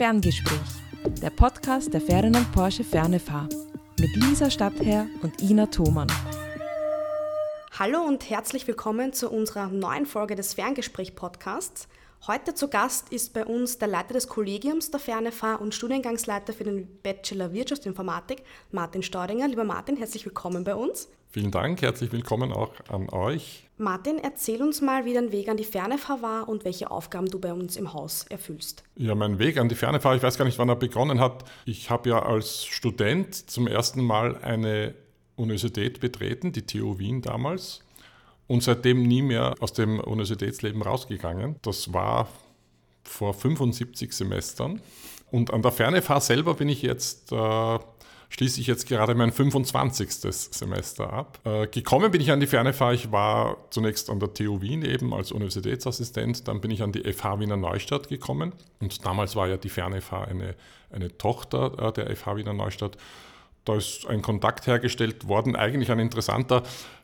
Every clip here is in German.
Ferngespräch, der Podcast der Ferdinand Porsche Fernefahr mit Lisa Stadtherr und Ina Thomann. Hallo und herzlich willkommen zu unserer neuen Folge des Ferngespräch-Podcasts. Heute zu Gast ist bei uns der Leiter des Kollegiums der Fernefahr und Studiengangsleiter für den Bachelor Wirtschaftsinformatik, Martin Staudinger. Lieber Martin, herzlich willkommen bei uns. Vielen Dank, herzlich willkommen auch an euch. Martin, erzähl uns mal, wie dein Weg an die Fernefahr war und welche Aufgaben du bei uns im Haus erfüllst. Ja, mein Weg an die Fernefahr, ich weiß gar nicht, wann er begonnen hat. Ich habe ja als Student zum ersten Mal eine Universität betreten, die TU Wien damals und seitdem nie mehr aus dem Universitätsleben rausgegangen. Das war vor 75 Semestern. Und an der Fernefahr selber bin ich jetzt, äh, schließe ich jetzt gerade mein 25. Semester ab. Äh, gekommen bin ich an die Fernefahr, ich war zunächst an der TU Wien eben als Universitätsassistent, dann bin ich an die FH Wiener Neustadt gekommen. Und damals war ja die Fernefahr eine, eine Tochter äh, der FH Wiener Neustadt da ist ein Kontakt hergestellt worden, eigentlich ein interessanter.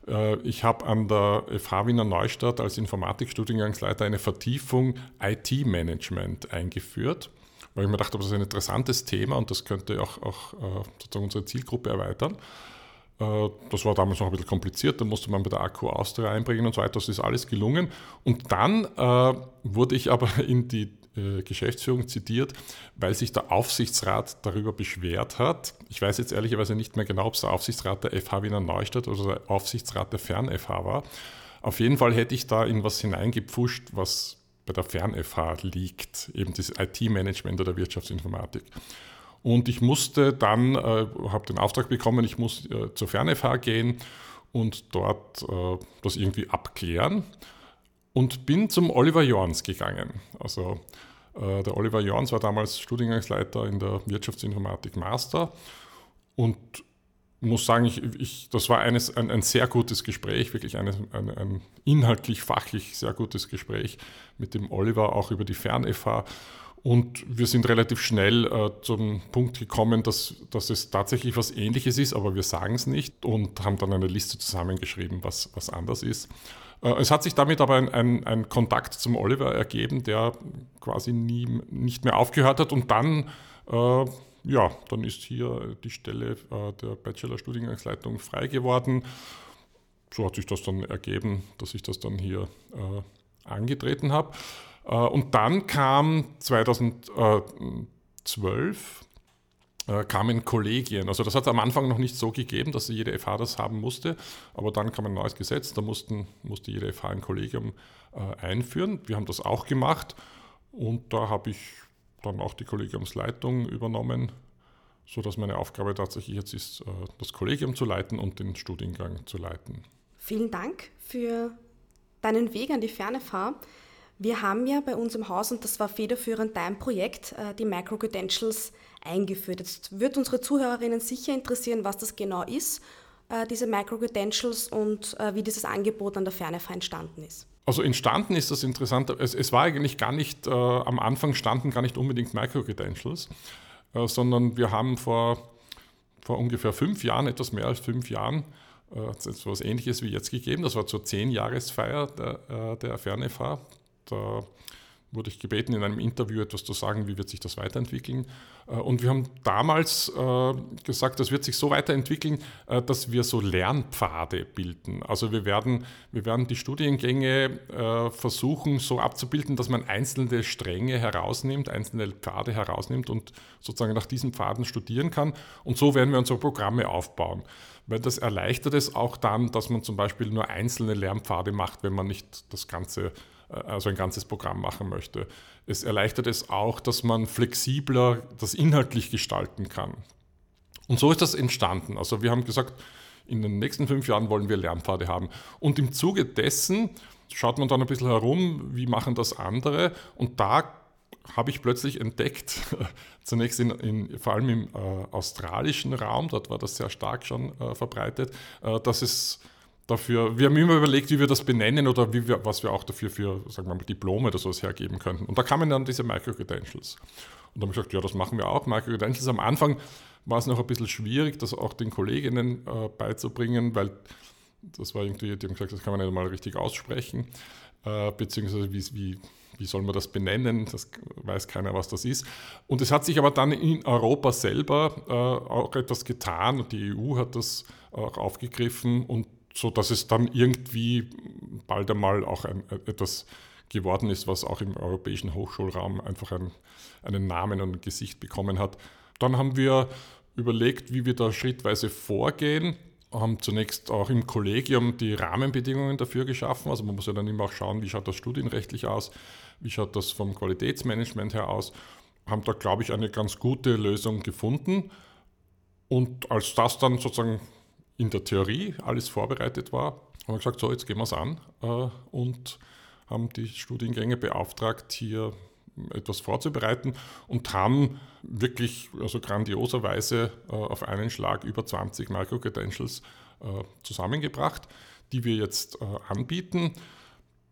Äh, ich habe an der FH Wiener Neustadt als Informatikstudiengangsleiter eine Vertiefung IT-Management eingeführt, weil ich mir dachte, das ist ein interessantes Thema und das könnte auch, auch äh, sozusagen unsere Zielgruppe erweitern. Äh, das war damals noch ein bisschen kompliziert, da musste man bei der Akku Austria einbringen und so weiter. Das ist alles gelungen. Und dann äh, wurde ich aber in die Geschäftsführung zitiert, weil sich der Aufsichtsrat darüber beschwert hat. Ich weiß jetzt ehrlicherweise nicht mehr genau, ob es der Aufsichtsrat der FH Wiener Neustadt oder der Aufsichtsrat der Fern-FH war. Auf jeden Fall hätte ich da in was hineingepfuscht, was bei der Fern-FH liegt, eben das IT-Management oder Wirtschaftsinformatik. Und ich musste dann, äh, habe den Auftrag bekommen, ich muss äh, zur Fern-FH gehen und dort äh, das irgendwie abklären und bin zum Oliver Jorns gegangen. Also äh, der Oliver Jorns war damals Studiengangsleiter in der Wirtschaftsinformatik Master und muss sagen, ich, ich, das war eines, ein, ein, sehr gutes Gespräch, wirklich eine, ein, ein inhaltlich, fachlich sehr gutes Gespräch mit dem Oliver, auch über die Fern-FH. Und wir sind relativ schnell äh, zum Punkt gekommen, dass, dass es tatsächlich was Ähnliches ist, aber wir sagen es nicht und haben dann eine Liste zusammengeschrieben, was, was anders ist. Äh, es hat sich damit aber ein, ein, ein, Kontakt zum Oliver ergeben, der quasi nie, nicht mehr aufgehört hat und dann, äh, ja, dann ist hier die Stelle äh, der Bachelor-Studiengangsleitung frei geworden. So hat sich das dann ergeben, dass ich das dann hier äh, angetreten habe. Äh, und dann kam 2012 äh, kamen Kollegien. Also das hat es am Anfang noch nicht so gegeben, dass jede FH das haben musste, aber dann kam ein neues Gesetz, da mussten, musste jede FH ein Kollegium äh, einführen. Wir haben das auch gemacht und da habe ich dann auch die Kollegiumsleitung übernommen, sodass meine Aufgabe tatsächlich jetzt ist, äh, das Kollegium zu leiten und den Studiengang zu leiten. Vielen Dank für deinen Weg an die ferne Fahr. Wir haben ja bei uns im Haus, und das war federführend dein Projekt, äh, die Micro-Credentials eingeführt. Jetzt wird unsere Zuhörerinnen sicher interessieren, was das genau ist, äh, diese Micro-Credentials und wie dieses Angebot an der Fernefa entstanden ist. Also entstanden ist das interessant. Es, es war eigentlich gar nicht, äh, am Anfang standen gar nicht unbedingt Micro-Credentials, äh, sondern wir haben vor, vor ungefähr fünf Jahren, etwas mehr als fünf Jahren, äh, etwas Ähnliches wie jetzt gegeben. Das war zur Zehn-Jahresfeier der, äh, der Fernefa. Da wurde ich gebeten, in einem Interview etwas zu sagen, wie wird sich das weiterentwickeln. Äh, und wir haben damals äh, gesagt, das wird sich so weiterentwickeln, äh, dass wir so Lernpfade bilden. Also wir werden, wir werden die Studiengänge versuchen so abzubilden, dass man einzelne Stränge herausnimmt, einzelne Pfade herausnimmt und sozusagen nach diesen Pfaden studieren kann. Und so werden wir unsere Programme aufbauen. Weil das erleichtert es auch dann, dass man zum Beispiel nur einzelne Lernpfade macht, wenn man nicht das Ganze also ein ganzes Programm machen möchte. Es erleichtert es auch, dass man flexibler das inhaltlich gestalten kann. Und so ist das entstanden. Also wir haben gesagt, in den nächsten fünf Jahren wollen wir Lernpfade haben. Und im Zuge dessen schaut man dann ein bisschen herum, wie machen das andere. Und da habe ich plötzlich entdeckt, zunächst in, in, vor allem im äh, australischen Raum, dort war das sehr stark schon äh, verbreitet, äh, dass es dafür, wir haben immer überlegt, wie wir das benennen oder wie wir, was wir auch dafür für, sagen wir mal, Diplome oder sowas hergeben könnten. Und da kamen dann diese Micro-Credentials. Und da habe ich gesagt, ja, das machen wir auch. Micro-Credentials am Anfang war es noch ein bisschen schwierig, das auch den Kolleginnen äh, beizubringen, weil das war irgendwie, die haben gesagt, das kann man nicht mal richtig aussprechen, äh, beziehungsweise wie, wie wie soll man das benennen? Das weiß keiner, was das ist. Und es hat sich aber dann in Europa selber äh, auch etwas getan und die EU hat das auch aufgegriffen und so, dass es dann irgendwie bald einmal auch ein, etwas geworden ist, was auch im europäischen Hochschulraum einfach ein, einen Namen und ein Gesicht bekommen hat. Dann haben wir überlegt, wie wir da schrittweise vorgehen haben zunächst auch im Kollegium die Rahmenbedingungen dafür geschaffen. Also man muss ja dann immer auch schauen, wie schaut das studienrechtlich aus, wie schaut das vom Qualitätsmanagement her aus. Haben da, glaube ich, eine ganz gute Lösung gefunden. Und als das dann sozusagen in der Theorie alles vorbereitet war, haben wir gesagt, so, jetzt gehen wir es an äh, und haben die Studiengänge beauftragt, hier etwas vorzubereiten und haben wirklich also grandioserweise äh, auf einen Schlag über 20 Micro-Credentials äh, zusammengebracht, die wir jetzt äh, anbieten.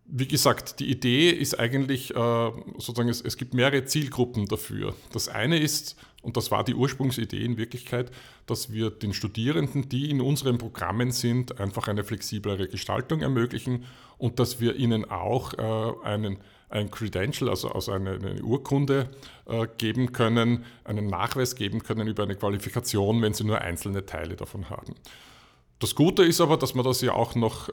Wie gesagt, die Idee ist eigentlich äh, sozusagen, es, es gibt mehrere Zielgruppen dafür. Das eine ist, und das war die Ursprungsidee in Wirklichkeit, dass wir den Studierenden, die in unseren Programmen sind, einfach eine flexiblere Gestaltung ermöglichen und dass wir ihnen auch äh, einen ein Credential, also, also eine, eine Urkunde äh, geben können, einen Nachweis geben können über eine Qualifikation, wenn sie nur einzelne Teile davon haben. Das Gute ist aber, dass man das ja auch noch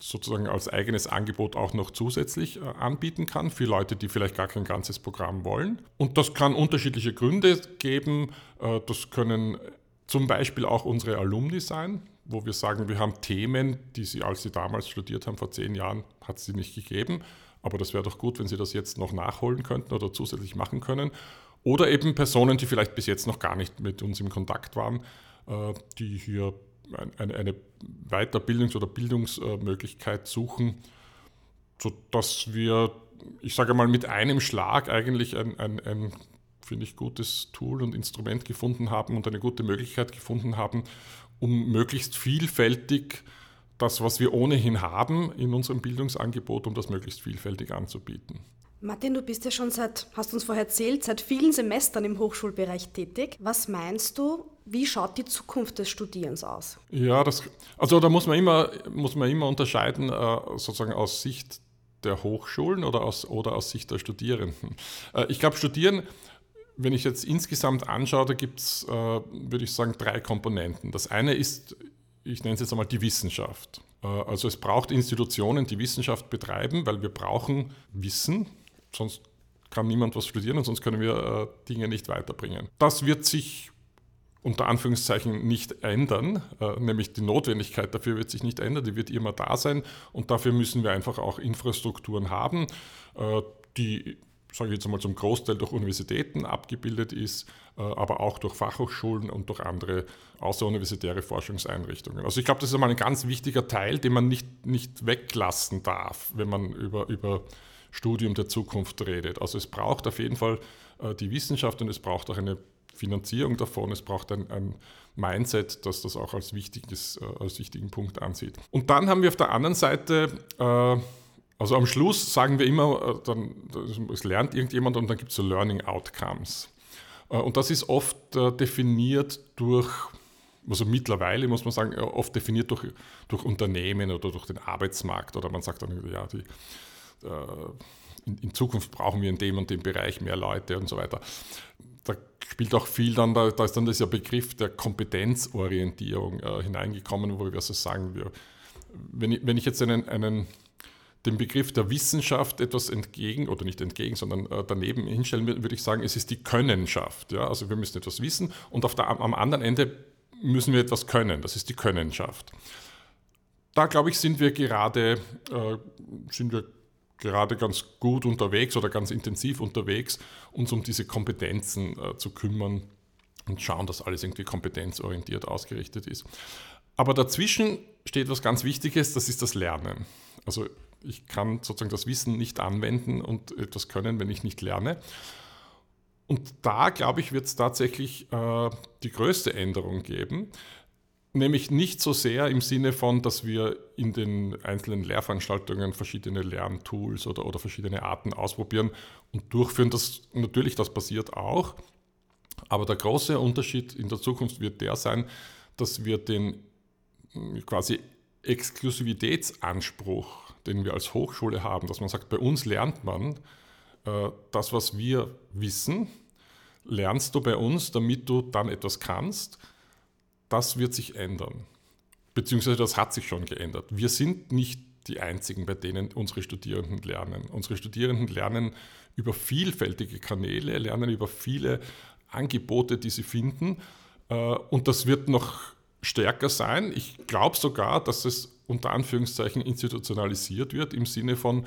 sozusagen als eigenes Angebot auch noch zusätzlich äh, anbieten kann für Leute, die vielleicht gar kein ganzes Programm wollen. Und das kann unterschiedliche Gründe geben. Äh, das können zum Beispiel auch unsere Alumni sein, wo wir sagen, wir haben Themen, die sie, als sie damals studiert haben, vor zehn Jahren, hat es sie nicht gegeben. Aber das wäre doch gut, wenn Sie das jetzt noch nachholen könnten oder zusätzlich machen können. Oder eben Personen, die vielleicht bis jetzt noch gar nicht mit uns im Kontakt waren, äh, die hier eine Weiterbildungs- oder Bildungsmöglichkeit suchen, sodass wir, ich sage mal, mit einem Schlag eigentlich ein, ein, ein finde ich, gutes Tool und Instrument gefunden haben und eine gute Möglichkeit gefunden haben, um möglichst vielfältig das, was wir ohnehin haben in unserem Bildungsangebot, um das möglichst vielfältig anzubieten. Martin, du bist ja schon seit, hast uns vorher erzählt, seit vielen Semestern im Hochschulbereich tätig. Was meinst du, wie schaut die Zukunft des Studierens aus? Ja, das, also da muss man immer, muss man immer unterscheiden, äh, sozusagen aus Sicht der Hochschulen oder aus, oder aus Sicht der Studierenden. Äh, ich glaube, Studieren, wenn ich jetzt insgesamt anschaue, da gibt es, äh, würde ich sagen, drei Komponenten. Das eine ist ich nenne es jetzt einmal die Wissenschaft. Also es braucht Institutionen, die Wissenschaft betreiben, weil wir brauchen Wissen, sonst kann niemand was studieren und sonst können wir Dinge nicht weiterbringen. Das wird sich unter Anführungszeichen nicht ändern, äh, nämlich die Notwendigkeit dafür wird sich nicht ändern, die wird immer da sein und dafür müssen wir einfach auch Infrastrukturen haben, die sage ich jetzt einmal, zum Großteil durch Universitäten abgebildet ist, äh, aber auch durch Fachhochschulen und durch andere außeruniversitäre Forschungseinrichtungen. Also ich glaube, das ist einmal ein ganz wichtiger Teil, den man nicht, nicht weglassen darf, wenn man über, über Studium der Zukunft redet. Also es braucht auf jeden Fall äh, die Wissenschaft und es braucht auch eine Finanzierung davon, es braucht ein, ein Mindset, das das auch als, wichtiges, äh, als wichtigen Punkt ansieht. Und dann haben wir auf der anderen Seite äh, also am Schluss sagen wir immer, äh, dann, es lernt irgendjemand und dann gibt es so Learning Outcomes. Und das ist oft definiert durch, also mittlerweile muss man sagen, oft definiert durch, durch Unternehmen oder durch den Arbeitsmarkt. Oder man sagt dann, ja, die, in, Zukunft brauchen wir in dem und dem Bereich mehr Leute und so weiter. Da spielt auch viel dann, da, da ist dann dieser Begriff der Kompetenzorientierung äh, hineingekommen, wo wir also sagen, wir, wenn, ich, wenn ich jetzt einen, einen dem Begriff der Wissenschaft etwas entgegen, oder nicht entgegen, sondern äh, daneben hinstellen, würde ich sagen, es ist die Könnenschaft. Ja? Also wir müssen etwas wissen und auf der, am anderen Ende müssen wir etwas können. Das ist die Könnenschaft. Da, glaube ich, sind wir gerade, äh, sind wir gerade ganz gut unterwegs oder ganz intensiv unterwegs, uns um diese Kompetenzen äh, zu kümmern und schauen, dass alles irgendwie kompetenzorientiert ausgerichtet ist. Aber dazwischen steht was ganz Wichtiges, das ist das Lernen. Also ich kann sozusagen das Wissen nicht anwenden und etwas können, wenn ich nicht lerne. Und da, glaube ich, wird es tatsächlich äh, die größte Änderung geben, nämlich nicht so sehr im Sinne von, dass wir in den einzelnen Lehrveranstaltungen verschiedene Lerntools oder, oder verschiedene Arten ausprobieren und durchführen. Das, natürlich, das passiert auch. Aber der große Unterschied in der Zukunft wird der sein, dass wir den quasi Exklusivitätsanspruch den wir als Hochschule haben, dass man sagt, bei uns lernt man äh, das, was wir wissen, lernst du bei uns, damit du dann etwas kannst, das wird sich ändern. Beziehungsweise das hat sich schon geändert. Wir sind nicht die einzigen, bei denen unsere Studierenden lernen. Unsere Studierenden lernen über vielfältige Kanäle, lernen über viele Angebote, die sie finden. Äh, und das wird noch stärker sein. Ich glaube sogar, dass es unter Anführungszeichen institutionalisiert wird im Sinne von,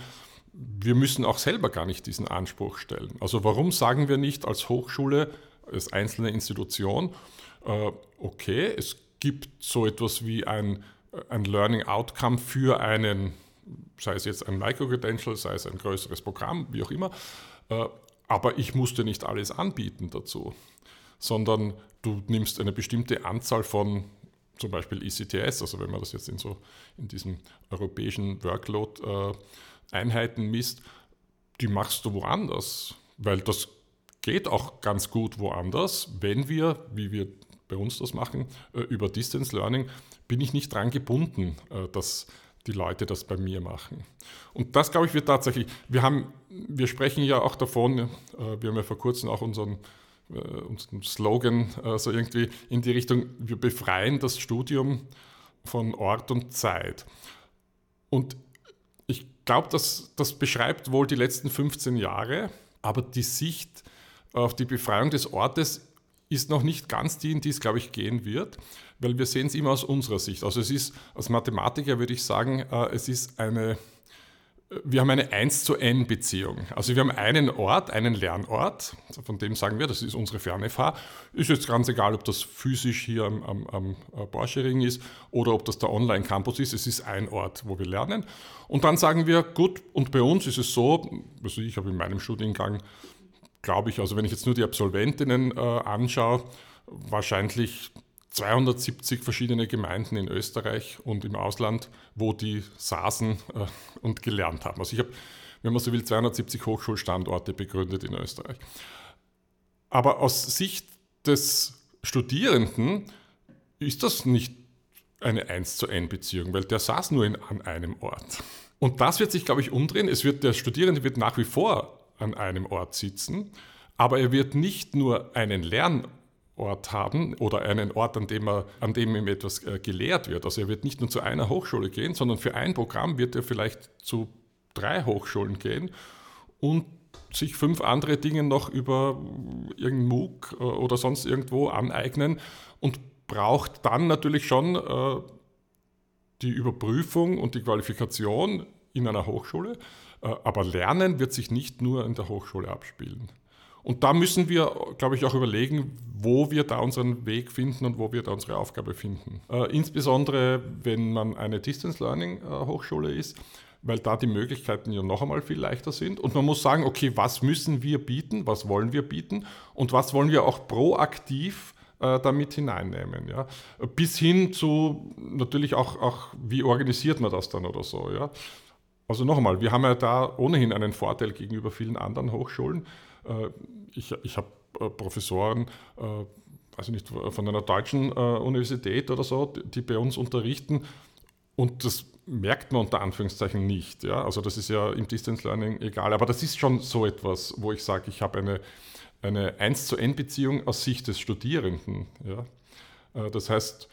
wir müssen auch selber gar nicht diesen Anspruch stellen. Also warum sagen wir nicht als Hochschule, als einzelne Institution, okay, es gibt so etwas wie ein, ein Learning Outcome für einen, sei es jetzt ein Micro-Credential, sei es ein größeres Programm, wie auch immer, äh, aber ich musste nicht alles anbieten dazu, sondern du nimmst eine bestimmte Anzahl von zum Beispiel ECTS, also wenn man das jetzt in so in diesem europäischen Workload-Einheiten äh, misst, die machst du woanders, weil das geht auch ganz gut woanders, wenn wir, wie wir bei uns das machen, äh, über Distance Learning, bin ich nicht dran gebunden, äh, dass die Leute das bei mir machen. Und das, glaube ich, wird tatsächlich, wir haben, wir sprechen ja auch davon, äh, wir haben ja vor kurzem auch unseren, unseren Slogan so irgendwie in die Richtung, wir befreien das Studium von Ort und Zeit. Und ich glaube, das, das beschreibt wohl die letzten 15 Jahre, aber die Sicht auf die Befreiung des Ortes ist noch nicht ganz die, in die es, glaube ich, gehen wird, weil wir sehen es immer aus unserer Sicht. Also es ist, als Mathematiker würde ich sagen, äh, es ist eine, wir haben eine 1 zu n Beziehung. Also wir haben einen Ort, einen Lernort, von dem sagen wir, das ist unsere FernFH. Ist jetzt ganz egal, ob das physisch hier am, am, am Borschering ist oder ob das der Online-Campus ist. Es ist ein Ort, wo wir lernen. Und dann sagen wir, gut, und bei uns ist es so, also ich habe in meinem Studiengang glaube ich, also wenn ich jetzt nur die Absolventinnen äh, anschaue, wahrscheinlich 270 verschiedene Gemeinden in Österreich und im Ausland, wo die saßen äh, und gelernt haben. Also ich habe, wenn man so will, 270 Hochschulstandorte begründet in Österreich. Aber aus Sicht des Studierenden ist das nicht eine 1 zu N Beziehung, weil der saß nur in, an einem Ort. Und das wird sich, glaube ich, umdrehen. Es wird, der Studierende wird nach wie vor an einem Ort sitzen, aber er wird nicht nur einen Lernort haben oder einen Ort, an dem, er, an dem ihm etwas äh, gelehrt wird. Also er wird nicht nur zu einer Hochschule gehen, sondern für ein Programm wird er vielleicht zu drei Hochschulen gehen und sich fünf andere Dinge noch über irgendeinen MOOC äh, oder sonst irgendwo aneignen und braucht dann natürlich schon äh, die Überprüfung und die Qualifikation in einer Hochschule. Äh, aber Lernen wird sich nicht nur in der Hochschule abspielen. Und da müssen wir, glaube ich, auch überlegen, wo wir da unseren Weg finden und wo wir da unsere Aufgabe finden. Äh, insbesondere, wenn man eine Distance Learning äh, Hochschule ist, weil da die Möglichkeiten ja noch einmal viel leichter sind. Und man muss sagen, okay, was müssen wir bieten, was wollen wir bieten und was wollen wir auch proaktiv damit hineinnehmen. Ja? Bis hin zu natürlich auch, auch, wie organisiert man das dann oder so. Ja? Also noch einmal, wir haben ja da ohnehin einen Vorteil gegenüber vielen anderen Hochschulen. Äh, ich, ich habe äh, Professoren, also nicht von einer deutschen Universität oder so, die bei uns unterrichten und das merkt man unter Anführungszeichen nicht. Ja? Also das ist ja im Distance Learning egal, aber das ist schon so etwas, wo ich sage, ich habe eine, eine 1 zu N Beziehung aus Sicht des Studierenden. Ja? Das heißt,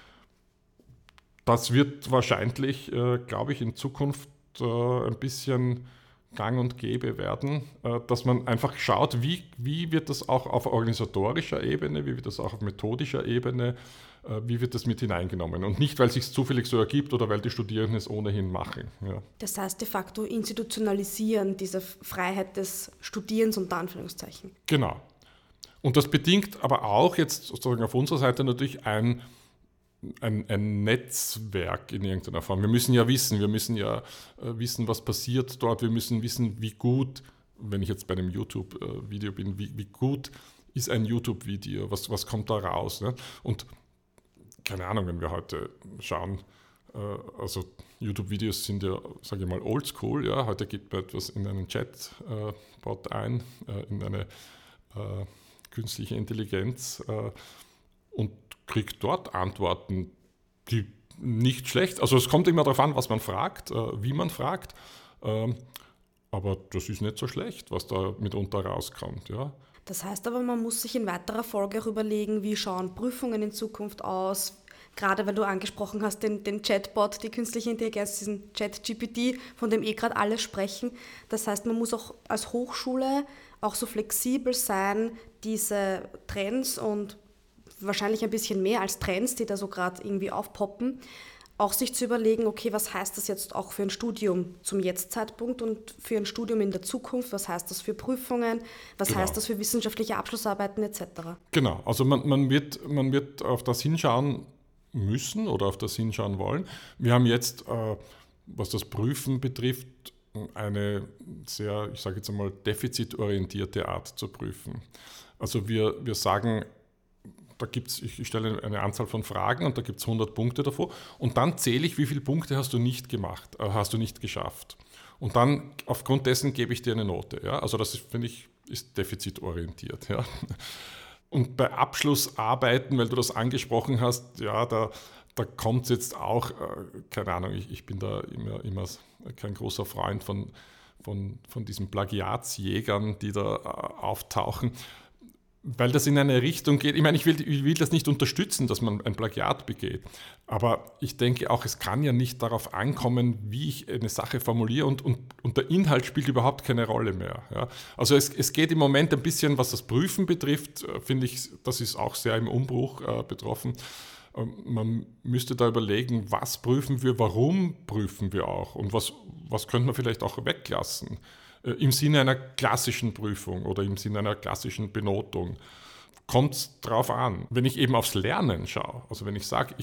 das wird wahrscheinlich, glaube ich, in Zukunft äh, ein bisschen gang und gäbe werden, äh, dass man einfach schaut, wie, wie wird das auch auf organisatorischer Ebene, wie wird das auch auf methodischer Ebene, äh, wie wird das mit hineingenommen. Und nicht, weil es sich zufällig so ergibt oder weil die Studierenden es ohnehin machen. Ja. Das heißt de facto institutionalisieren diese Freiheit des Studierens unter Anführungszeichen. Genau. Und das bedingt aber auch jetzt sozusagen auf unserer Seite natürlich ein ein, ein, Netzwerk in irgendeiner Form. Wir müssen ja wissen, wir müssen ja äh, wissen, was passiert dort. Wir müssen wissen, wie gut, wenn ich jetzt bei einem YouTube-Video bin, wie, wie, gut ist ein YouTube-Video, was, was kommt da raus. Ne? Und keine Ahnung, wenn wir heute schauen, äh, also YouTube-Videos sind ja, sage ich mal, oldschool. Ja? Heute gibt man etwas in einen Chat-Bot äh, ein, in eine künstliche Intelligenz und kriege dort Antworten, die nicht schlecht. Also es kommt immer darauf an, was man fragt, äh, wie man fragt. Ähm, aber das ist nicht so schlecht, was da mitunter rauskommt. Ja. Das heißt aber, man muss sich in weiterer Folge auch überlegen, wie schauen Prüfungen in Zukunft aus, gerade weil du angesprochen hast, den, den Chatbot, die künstliche Intelligenz, diesen Chat-GPT, von dem eh gerade alle sprechen. Das heißt, man muss auch als Hochschule auch so flexibel sein, diese Trends und wahrscheinlich ein bisschen mehr als Trends, die da so gerade irgendwie aufpoppen, auch sich zu überlegen, okay, was heißt das jetzt auch für ein Studium zum Jetzt-Zeitpunkt und für ein Studium in der Zukunft, was heißt das für Prüfungen, was genau. heißt das für wissenschaftliche Abschlussarbeiten etc. Genau, also man, man, wird, man wird auf das hinschauen müssen oder auf das hinschauen wollen. Wir haben jetzt, äh, was das Prüfen betrifft, eine sehr, ich sage jetzt einmal, defizitorientierte Art zu prüfen. Also wir, wir sagen, da gibt's, ich stelle eine Anzahl von Fragen und da gibt es 100 Punkte davor und dann zähle ich, wie viele Punkte hast du nicht gemacht, äh, hast du nicht geschafft. Und dann aufgrund dessen gebe ich dir eine Note. Ja? Also das finde ich, ist defizitorientiert. Ja? Und bei Abschlussarbeiten, weil du das angesprochen hast, ja, da, da kommt es jetzt auch, äh, keine Ahnung, ich, ich bin da immer, immer kein großer Freund von, von, von diesen Plagiatsjägern, die da äh, auftauchen weil das in eine Richtung geht. Ich meine, ich will, ich will das nicht unterstützen, dass man ein Plagiat begeht. Aber ich denke auch, es kann ja nicht darauf ankommen, wie ich eine Sache formuliere und, und, und der Inhalt spielt überhaupt keine Rolle mehr. Ja. Also es, es geht im Moment ein bisschen, was das Prüfen betrifft, äh, finde ich, das ist auch sehr im Umbruch äh, betroffen. Ähm, man müsste da überlegen, was prüfen wir, warum prüfen wir auch und was, was könnte man vielleicht auch weglassen. Äh, im Sinne einer klassischen Prüfung oder im Sinne einer klassischen Benotung. Kommt es darauf an. Wenn ich eben aufs Lernen schaue, also wenn ich sage,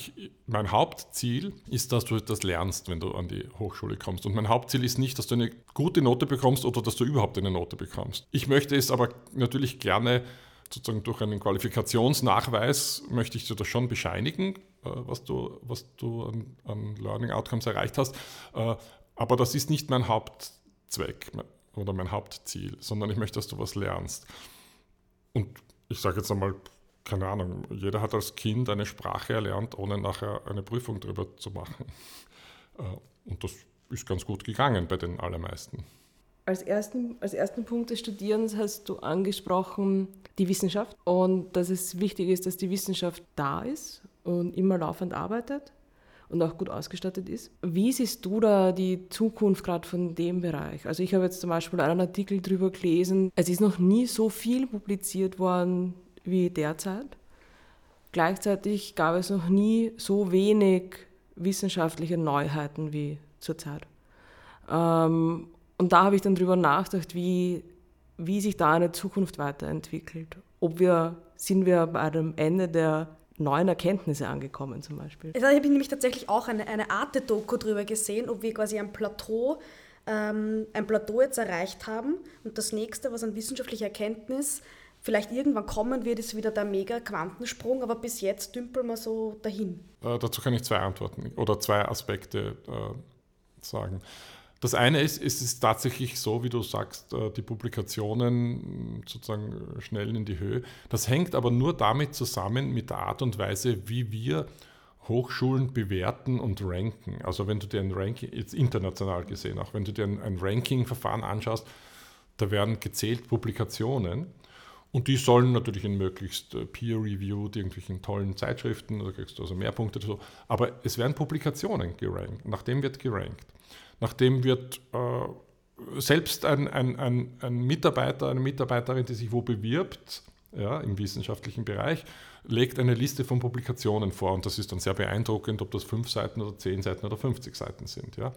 mein Hauptziel ist, dass du etwas lernst, wenn du an die Hochschule kommst. Und mein Hauptziel ist nicht, dass du eine gute Note bekommst oder dass du überhaupt eine Note bekommst. Ich möchte es aber natürlich gerne sozusagen durch einen Qualifikationsnachweis möchte ich dir das schon bescheinigen, äh, was du, was du an, an Learning Outcomes erreicht hast. Äh, aber das ist nicht mein Hauptzweck oder mein Hauptziel, sondern ich möchte, dass du was lernst. Und ich sage jetzt einmal, keine Ahnung, jeder hat als Kind eine Sprache erlernt, ohne nachher eine Prüfung darüber zu machen. Äh, und das ist ganz gut gegangen bei den allermeisten. Als ersten, als ersten Punkt des Studierens hast du angesprochen die Wissenschaft und dass es wichtig ist, dass die Wissenschaft da ist und immer laufend arbeitet und auch gut ausgestattet ist. Wie siehst du da die Zukunft gerade von dem Bereich? Also ich habe jetzt zum Beispiel einen Artikel darüber gelesen, es ist noch nie so viel publiziert worden wie derzeit. Gleichzeitig gab es noch nie so wenig wissenschaftliche Neuheiten wie zurzeit. Ähm, und da habe ich dann darüber nachgedacht, wie, wie sich da eine Zukunft weiterentwickelt. Ob wir, sind wir bei einem Ende der neuen Erkenntnisse angekommen zum Beispiel. Da habe ich nämlich tatsächlich auch eine, eine Arte-Doku drüber gesehen, ob wir quasi ein Plateau, ähm, ein Plateau jetzt erreicht haben und das nächste, was an wissenschaftlicher Erkenntnis vielleicht irgendwann kommen wird, ist wieder der Mega-Quantensprung, aber bis jetzt dümpeln wir so dahin. Äh, dazu kann ich zwei Antworten oder zwei Aspekte äh, sagen. Das eine ist, es ist tatsächlich so, wie du sagst, äh, die Publikationen sozusagen schnell in die Höhe. Das hängt aber nur damit zusammen mit der Art und Weise, wie wir Hochschulen bewerten und ranken. Also wenn du dir ein Ranking, jetzt international gesehen auch, wenn du dir ein, ein Ranking-Verfahren anschaust, da werden gezählt Publikationen und die sollen natürlich in möglichst äh, peer-reviewed, irgendwelchen tollen Zeitschriften, da kriegst du also mehr Punkte, so. aber es werden Publikationen gerankt, nach dem wird gerankt. Nachdem wird äh, selbst ein, ein, ein, ein, Mitarbeiter, eine Mitarbeiterin, die sich wo bewirbt, ja, im wissenschaftlichen Bereich, legt eine Liste von Publikationen vor. Und das ist dann sehr beeindruckend, ob das fünf Seiten oder zehn Seiten oder 50 Seiten sind. Ja.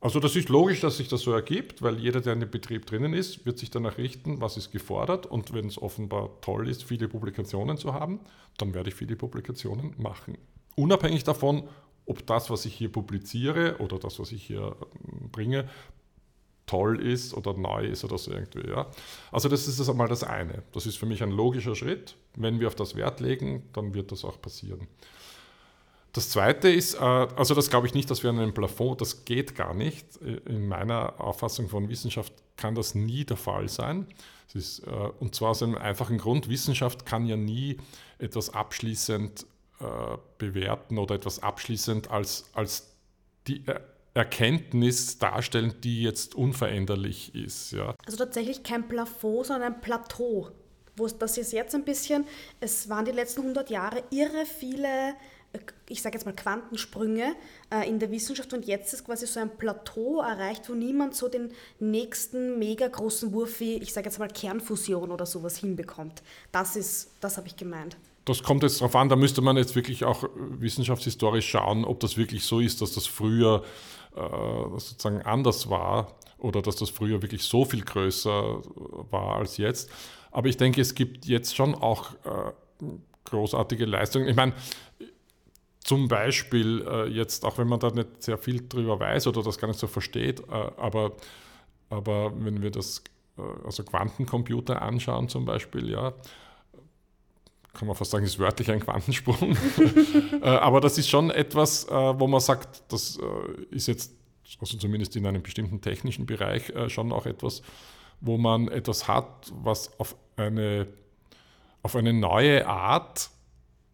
Also das ist logisch, dass sich das so ergibt, weil jeder, der in dem Betrieb drinnen ist, wird sich danach richten, was ist gefordert. Und wenn es offenbar toll ist, viele Publikationen zu haben, dann werde ich viele Publikationen machen. Unabhängig davon, ob das, was ich hier publiziere oder das, was ich hier ähm, bringe, toll ist oder neu ist oder so irgendwie. Ja. Also das ist das einmal das eine. Das ist für mich ein logischer Schritt. Wenn wir auf das Wert legen, dann wird das auch passieren. Das zweite ist, äh, also das glaube ich nicht, dass wir an einem Plafond, das geht gar nicht. In meiner Auffassung von Wissenschaft kann das nie der Fall sein. Ist, äh, und zwar aus einem einfachen Grund, Wissenschaft kann ja nie etwas abschließend bewerten oder etwas abschließend als, als die Erkenntnis darstellen, die jetzt unveränderlich ist. Ja. Also tatsächlich kein Plafond, sondern ein Plateau. Wo das ist jetzt ein bisschen, es waren die letzten 100 Jahre irre viele ich sage jetzt mal Quantensprünge äh, in der Wissenschaft und jetzt ist quasi so ein Plateau erreicht, wo niemand so den nächsten mega großen Wurf wie, ich sage jetzt mal Kernfusion oder sowas hinbekommt. Das ist, das habe ich gemeint. Das kommt jetzt darauf an, da müsste man jetzt wirklich auch wissenschaftshistorisch schauen, ob das wirklich so ist, dass das früher äh, sozusagen anders war oder dass das früher wirklich so viel größer war als jetzt. Aber ich denke, es gibt jetzt schon auch äh, großartige Leistungen. Ich meine, zum Beispiel äh, jetzt, auch wenn man da nicht sehr viel drüber weiß oder das gar nicht so versteht, äh, aber, aber wenn wir das, äh, also Quantencomputer anschauen zum Beispiel, ja, kann man fast sagen, ist wörtlich ein Quantensprung. Äh, aber das ist schon etwas, äh, wo man sagt, das äh, ist jetzt, also zumindest in einem bestimmten technischen Bereich, schon auch etwas, wo man etwas hat, was auf eine, auf eine neue Art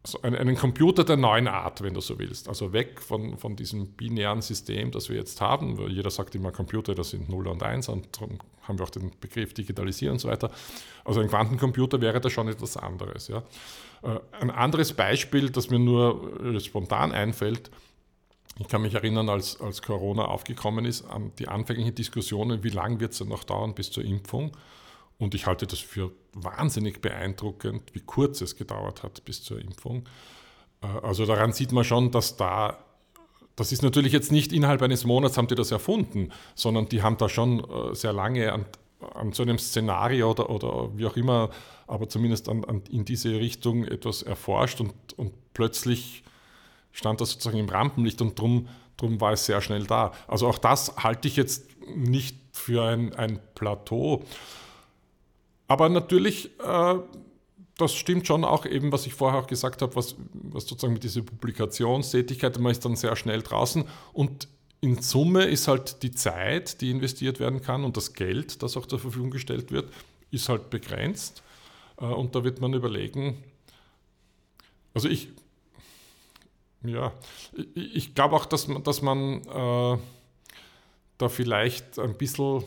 also einen Computer der neuen Art, wenn du so willst. Also weg von, von diesem binären System, das wir jetzt haben. Jeder sagt immer, Computer, das sind 0 und 1 und darum haben wir auch den Begriff Digitalisieren und so weiter. Also ein Quantencomputer wäre da schon etwas anderes. Ja. Äh, ein anderes Beispiel, das mir nur spontan einfällt, ich kann mich erinnern, als, als Corona aufgekommen ist, an die anfänglichen Diskussionen, wie lange wird es denn noch dauern bis zur Impfung. Und ich halte das für wahnsinnig beeindruckend, wie kurz es gedauert hat bis zur Impfung. Äh, also daran sieht man schon, dass da, das ist natürlich jetzt nicht innerhalb eines Monats haben die das erfunden, sondern die haben da schon äh, sehr lange an, an so einem Szenario oder, oder wie auch immer, aber zumindest an, an, in diese Richtung etwas erforscht und, und plötzlich stand das sozusagen im Rampenlicht und drum, drum war es sehr schnell da. Also auch das halte ich jetzt nicht für ein, ein Plateau. Aber natürlich, äh, das stimmt schon auch eben, was ich vorher auch gesagt habe, was, was sozusagen mit dieser Publikationstätigkeit, man ist dann sehr schnell draußen und in Summe ist halt die Zeit, die investiert werden kann und das Geld, das auch zur Verfügung gestellt wird, ist halt begrenzt. Äh, und da wird man überlegen, also ich, ja, ich, ich glaube auch, dass man, dass man äh, da vielleicht ein bisschen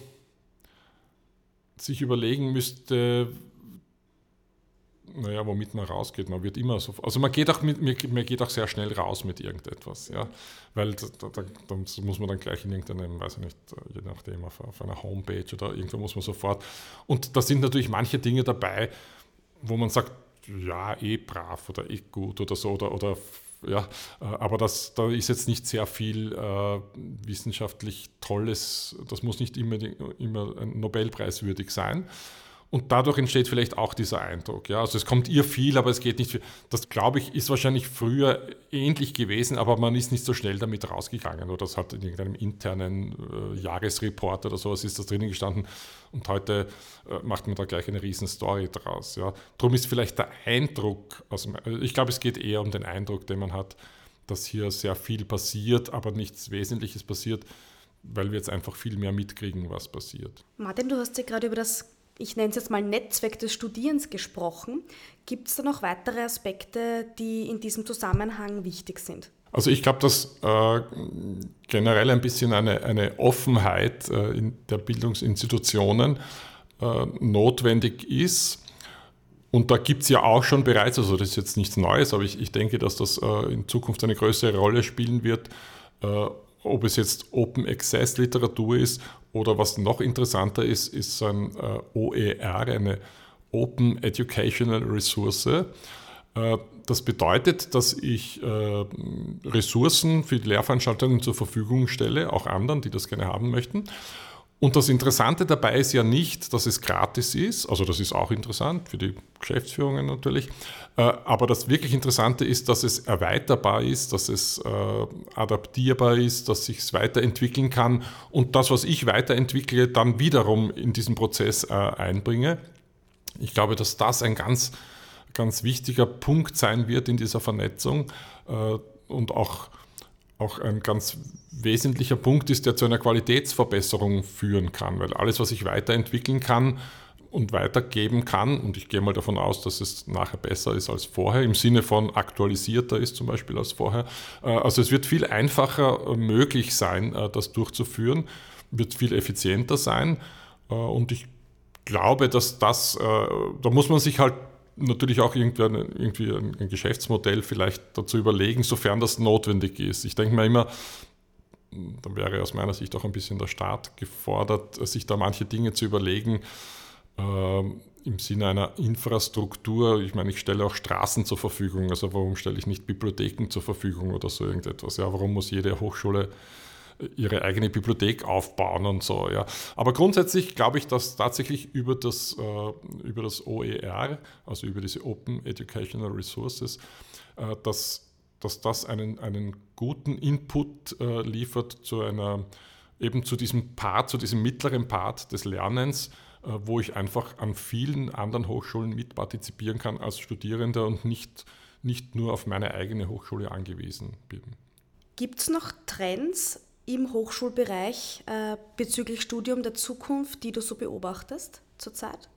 sich überlegen müsste, naja, womit man rausgeht. Man wird immer so, also man geht auch, mit, man geht auch sehr schnell raus mit irgendetwas, ja, weil da, da, da muss man dann gleich in irgendeinem, weiß ich nicht, je nachdem, auf, auf einer Homepage oder irgendwo muss man sofort. Und da sind natürlich manche Dinge dabei, wo man sagt, ja, eh brav oder eh gut oder so oder, oder ja, äh, aber das, da ist jetzt nicht sehr viel äh, wissenschaftlich Tolles, das muss nicht immer, immer Nobelpreiswürdig sein. Und dadurch entsteht vielleicht auch dieser Eindruck. Ja? Also es kommt ihr viel, aber es geht nicht viel. Das, glaube ich, ist wahrscheinlich früher ähnlich gewesen, aber man ist nicht so schnell damit rausgegangen. Oder es hat in irgendeinem internen äh, Jahresreport oder sowas ist das drinnen gestanden. Und heute äh, macht man da gleich eine riesen Story draus. Ja? Darum ist vielleicht der Eindruck, also ich glaube, es geht eher um den Eindruck, den man hat, dass hier sehr viel passiert, aber nichts Wesentliches passiert, weil wir jetzt einfach viel mehr mitkriegen, was passiert. Martin, du hast ja gerade über das ich nenne es jetzt mal Netzwerk des Studierens gesprochen. Gibt es da noch weitere Aspekte, die in diesem Zusammenhang wichtig sind? Also ich glaube, dass äh, generell ein bisschen eine, eine Offenheit äh, in der Bildungsinstitutionen äh, notwendig ist. Und da gibt es ja auch schon bereits, also das ist jetzt nichts Neues, aber ich, ich denke, dass das äh, in Zukunft eine größere Rolle spielen wird, äh, ob es jetzt Open Access Literatur ist oder was noch interessanter ist, ist ein äh, OER, eine Open Educational Resource. Äh, das bedeutet, dass ich äh, Ressourcen für die Lehrveranstaltungen zur Verfügung stelle, auch anderen, die das gerne haben möchten. Und das Interessante dabei ist ja nicht, dass es gratis ist, also das ist auch interessant für die Geschäftsführungen natürlich, äh, aber das wirklich Interessante ist, dass es erweiterbar ist, dass es äh, adaptierbar ist, dass sich es weiterentwickeln kann und das, was ich weiterentwickle, dann wiederum in diesen Prozess äh, einbringe. Ich glaube, dass das ein ganz, ganz wichtiger Punkt sein wird in dieser Vernetzung und auch auch ein ganz wesentlicher Punkt ist, der zu einer Qualitätsverbesserung führen kann, weil alles, was ich weiterentwickeln kann und weitergeben kann. Und ich gehe mal davon aus, dass es nachher besser ist als vorher, im Sinne von aktualisierter ist zum Beispiel als vorher. Äh, also es wird viel einfacher möglich sein, das durchzuführen, wird viel effizienter sein. Und ich glaube, dass das, da muss man sich halt natürlich auch irgendwie, ein, irgendwie ein Geschäftsmodell vielleicht dazu überlegen, sofern das notwendig ist. Ich denke mir immer, da wäre aus meiner Sicht auch ein bisschen der Staat gefordert, sich da manche Dinge zu überlegen äh, im Sinne einer Infrastruktur. Ich meine, ich stelle auch Straßen zur Verfügung, also warum stelle ich nicht Bibliotheken zur Verfügung oder so irgendetwas? Ja, warum muss jede Hochschule ihre eigene Bibliothek aufbauen und so. Ja. Aber grundsätzlich glaube ich, dass tatsächlich über das, äh, über das OER, also über diese Open Educational Resources, äh, dass, dass das einen, einen guten Input äh, liefert zu einer, eben zu diesem Part, zu diesem mittleren Part des Lernens, äh, wo ich einfach an vielen anderen Hochschulen mitpartizipieren kann als Studierender und nicht, nicht nur auf meine eigene Hochschule angewiesen bin. Gibt es noch Trends im Hochschulbereich äh, bezüglich Studium der Zukunft, die du so beobachtest zurzeit?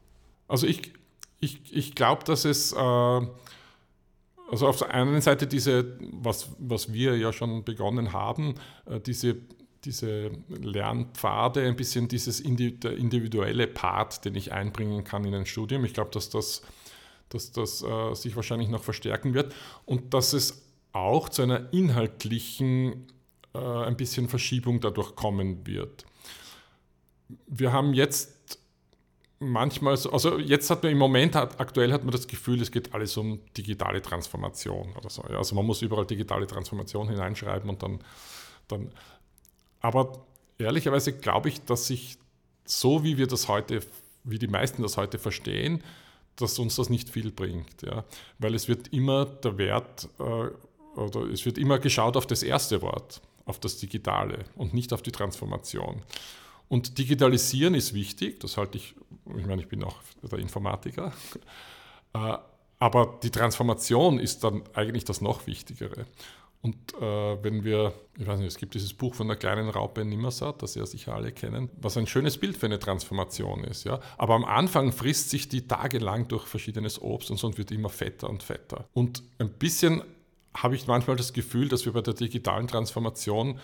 Also ich, ich, ich glaube, dass es, äh, also auf der einen Seite diese, was, was wir ja schon begonnen haben, äh, diese, diese Lernpfade, ein bisschen dieses individuelle Part, den ich einbringen kann in ein Studium. Ich glaube, dass das, dass das äh, sich wahrscheinlich noch verstärken wird und dass es auch zu einer inhaltlichen äh, ein bisschen Verschiebung dadurch kommen wird. Wir haben jetzt manchmal, so, also jetzt hat man im Moment, aktuell hat man das Gefühl, es geht alles um digitale Transformation oder so. Also man muss überall digitale Transformation hineinschreiben und dann, dann aber ehrlicherweise glaube ich, dass sich so wie wir das heute, wie die meisten das heute verstehen, dass uns das nicht viel bringt. Ja? Weil es wird immer der Wert äh, oder es wird immer geschaut auf das erste Wort auf das Digitale und nicht auf die Transformation. Und digitalisieren ist wichtig, das halte ich, ich meine, ich bin auch der Informatiker, äh, aber die Transformation ist dann eigentlich das noch Wichtigere. Und äh, wenn wir, ich weiß nicht, es gibt dieses Buch von der kleinen Raupe Nimmersatt, das ja sicher alle kennen, was ein schönes Bild für eine Transformation ist. Ja? Aber am Anfang frisst sich die tagelang durch verschiedenes Obst und so und wird immer fetter und fetter. Und ein bisschen habe ich manchmal das Gefühl, dass wir bei der digitalen Transformation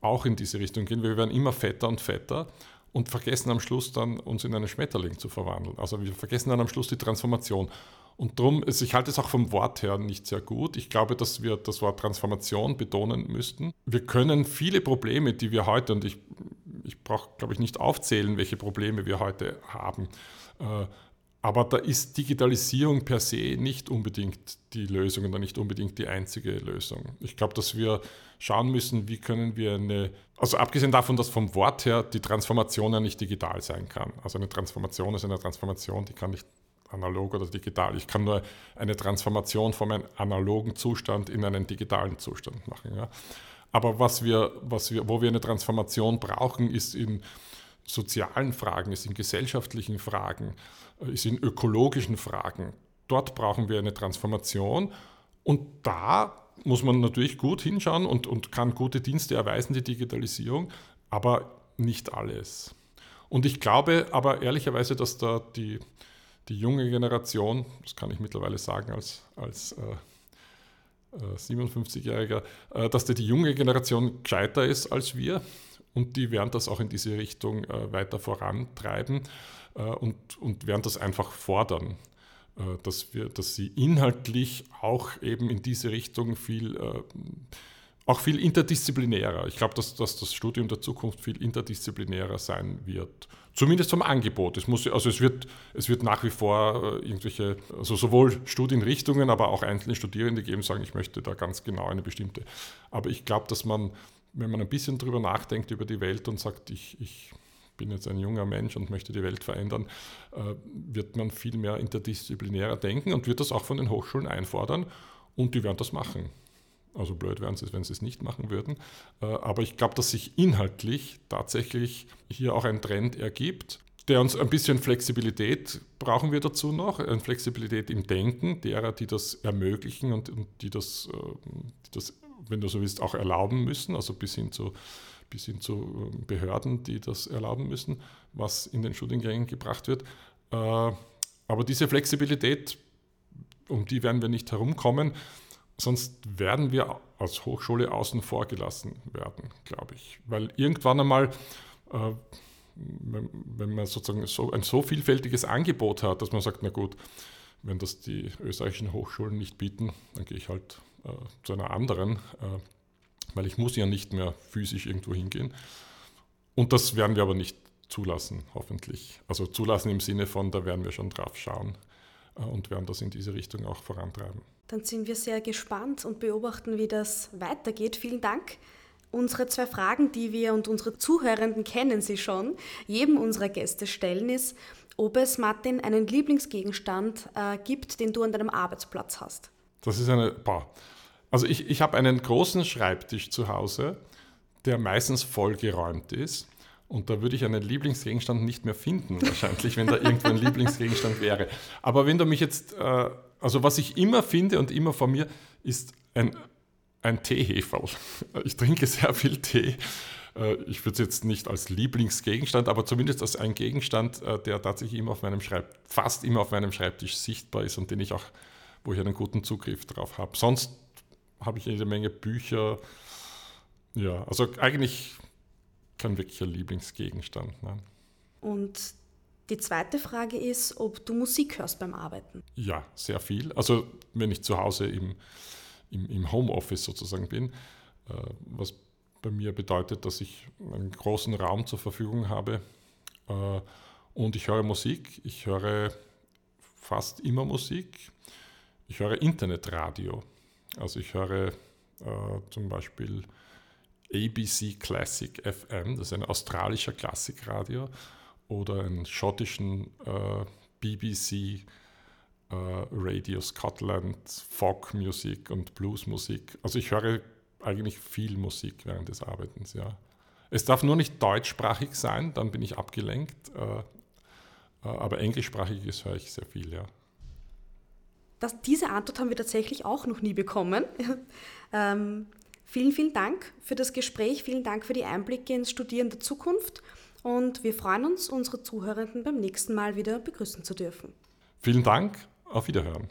auch in diese Richtung gehen. Wir werden immer fetter und fetter und vergessen am Schluss dann, uns in einen Schmetterling zu verwandeln. Also wir vergessen dann am Schluss die Transformation. Und darum, ich halte es auch vom Wort her nicht sehr gut. Ich glaube, dass wir das Wort Transformation betonen müssten. Wir können viele Probleme, die wir heute, und ich, ich brauche, glaube ich, nicht aufzählen, welche Probleme wir heute haben, äh, aber da ist Digitalisierung per se nicht unbedingt die Lösung oder nicht unbedingt die einzige Lösung. Ich glaube, dass wir schauen müssen, wie können wir eine, also abgesehen davon, dass vom Wort her die Transformation ja nicht digital sein kann. Also eine Transformation ist eine Transformation, die kann nicht analog oder digital. Ich kann nur eine Transformation von einem analogen Zustand in einen digitalen Zustand machen. Ja. Aber was wir, was wir, wo wir eine Transformation brauchen, ist in sozialen Fragen, ist in gesellschaftlichen Fragen, ist in ökologischen Fragen. Dort brauchen wir eine Transformation und da muss man natürlich gut hinschauen und, und kann gute Dienste erweisen, die Digitalisierung, aber nicht alles. Und ich glaube aber ehrlicherweise, dass da die, die junge Generation, das kann ich mittlerweile sagen als, als äh, äh, 57-Jähriger, äh, dass da die junge Generation gescheiter ist als wir und die werden das auch in diese Richtung äh, weiter vorantreiben äh, und, und werden das einfach fordern, äh, dass, wir, dass sie inhaltlich auch eben in diese Richtung viel, äh, auch viel interdisziplinärer, ich glaube, dass, dass das Studium der Zukunft viel interdisziplinärer sein wird. Zumindest vom Angebot. Es, muss, also es, wird, es wird nach wie vor irgendwelche, also sowohl Studienrichtungen, aber auch einzelne Studierende geben, sagen, ich möchte da ganz genau eine bestimmte. Aber ich glaube, dass man, wenn man ein bisschen drüber nachdenkt über die Welt und sagt, ich, ich bin jetzt ein junger Mensch und möchte die Welt verändern, äh, wird man viel mehr interdisziplinärer denken und wird das auch von den Hochschulen einfordern und die werden das machen. Also blöd wären sie, wenn sie es nicht machen würden. Äh, aber ich glaube, dass sich inhaltlich tatsächlich hier auch ein Trend ergibt, der uns ein bisschen Flexibilität brauchen wir dazu noch, eine Flexibilität im Denken derer, die das ermöglichen und, die, das, äh, die das, wenn du so willst, auch erlauben müssen, also bis hin zu bis hin zu ähm, Behörden, die das erlauben müssen, was in den Studiengängen gebracht wird. Äh, aber diese Flexibilität, um die werden wir nicht herumkommen, sonst werden wir als Hochschule außen vor gelassen werden, glaube ich. Weil irgendwann einmal, äh, wenn, man sozusagen so, ein so vielfältiges Angebot hat, dass man sagt, na gut, wenn das die österreichischen Hochschulen nicht bieten, dann gehe ich halt äh, zu einer anderen, äh, weil ich muss ja nicht mehr physisch irgendwo hingehen. Und das werden wir aber nicht zulassen, hoffentlich. Also zulassen im Sinne von, da werden wir schon drauf schauen äh, und werden das in diese Richtung auch vorantreiben. Dann sind wir sehr gespannt und beobachten, wie das weitergeht. Vielen Dank. Unsere zwei Fragen, die wir und unsere Zuhörenden kennen Sie schon, jedem unserer Gäste stellen, ist, ob es, Martin, einen Lieblingsgegenstand äh, gibt, den du an deinem Arbeitsplatz hast. Das ist eine, boah. Also ich, ich habe einen großen Schreibtisch zu Hause, der meistens vollgeräumt ist. Und da würde ich einen Lieblingsgegenstand nicht mehr finden, wahrscheinlich, wenn da irgendwo ein Lieblingsgegenstand wäre. Aber wenn du mich jetzt, äh, also was ich immer finde und immer von mir, ist ein, ein Teeheferl. Ich trinke sehr viel Tee. Äh, ich würde es jetzt nicht als Lieblingsgegenstand, aber zumindest als ein Gegenstand, äh, der tatsächlich immer auf meinem Schreib fast immer auf meinem Schreibtisch sichtbar ist und den ich auch, wo ich einen guten Zugriff drauf habe. Sonst habe ich jede Menge Bücher. Ja, also eigentlich kein wirklicher Lieblingsgegenstand. Ne? Und die zweite Frage ist, ob du Musik hörst beim Arbeiten. Ja, sehr viel. Also wenn ich zu Hause im, im, im Homeoffice sozusagen bin, äh, was bei mir bedeutet, dass ich einen großen Raum zur Verfügung habe äh, und ich höre Musik. Ich höre fast immer Musik. Ich höre Internetradio. Also ich höre äh, zum Beispiel ABC Classic FM, das ist ein australischer Klassikradio, oder einen schottischen äh, BBC äh, Radio Scotland, Folk Music und Blues Musik. Also ich höre eigentlich viel Musik während des Arbeitens, ja. Es darf nur nicht deutschsprachig sein, dann bin ich abgelenkt, äh, äh aber englischsprachiges höre ich sehr viel, ja. Das, diese Antwort haben wir tatsächlich auch noch nie bekommen. ähm, Vielen, vielen Dank für das Gespräch, vielen Dank für die Einblicke ins Studieren der Zukunft und wir freuen uns, unsere Zuhörenden beim nächsten Mal wieder begrüßen zu dürfen. Vielen Dank, auf Wiederhören.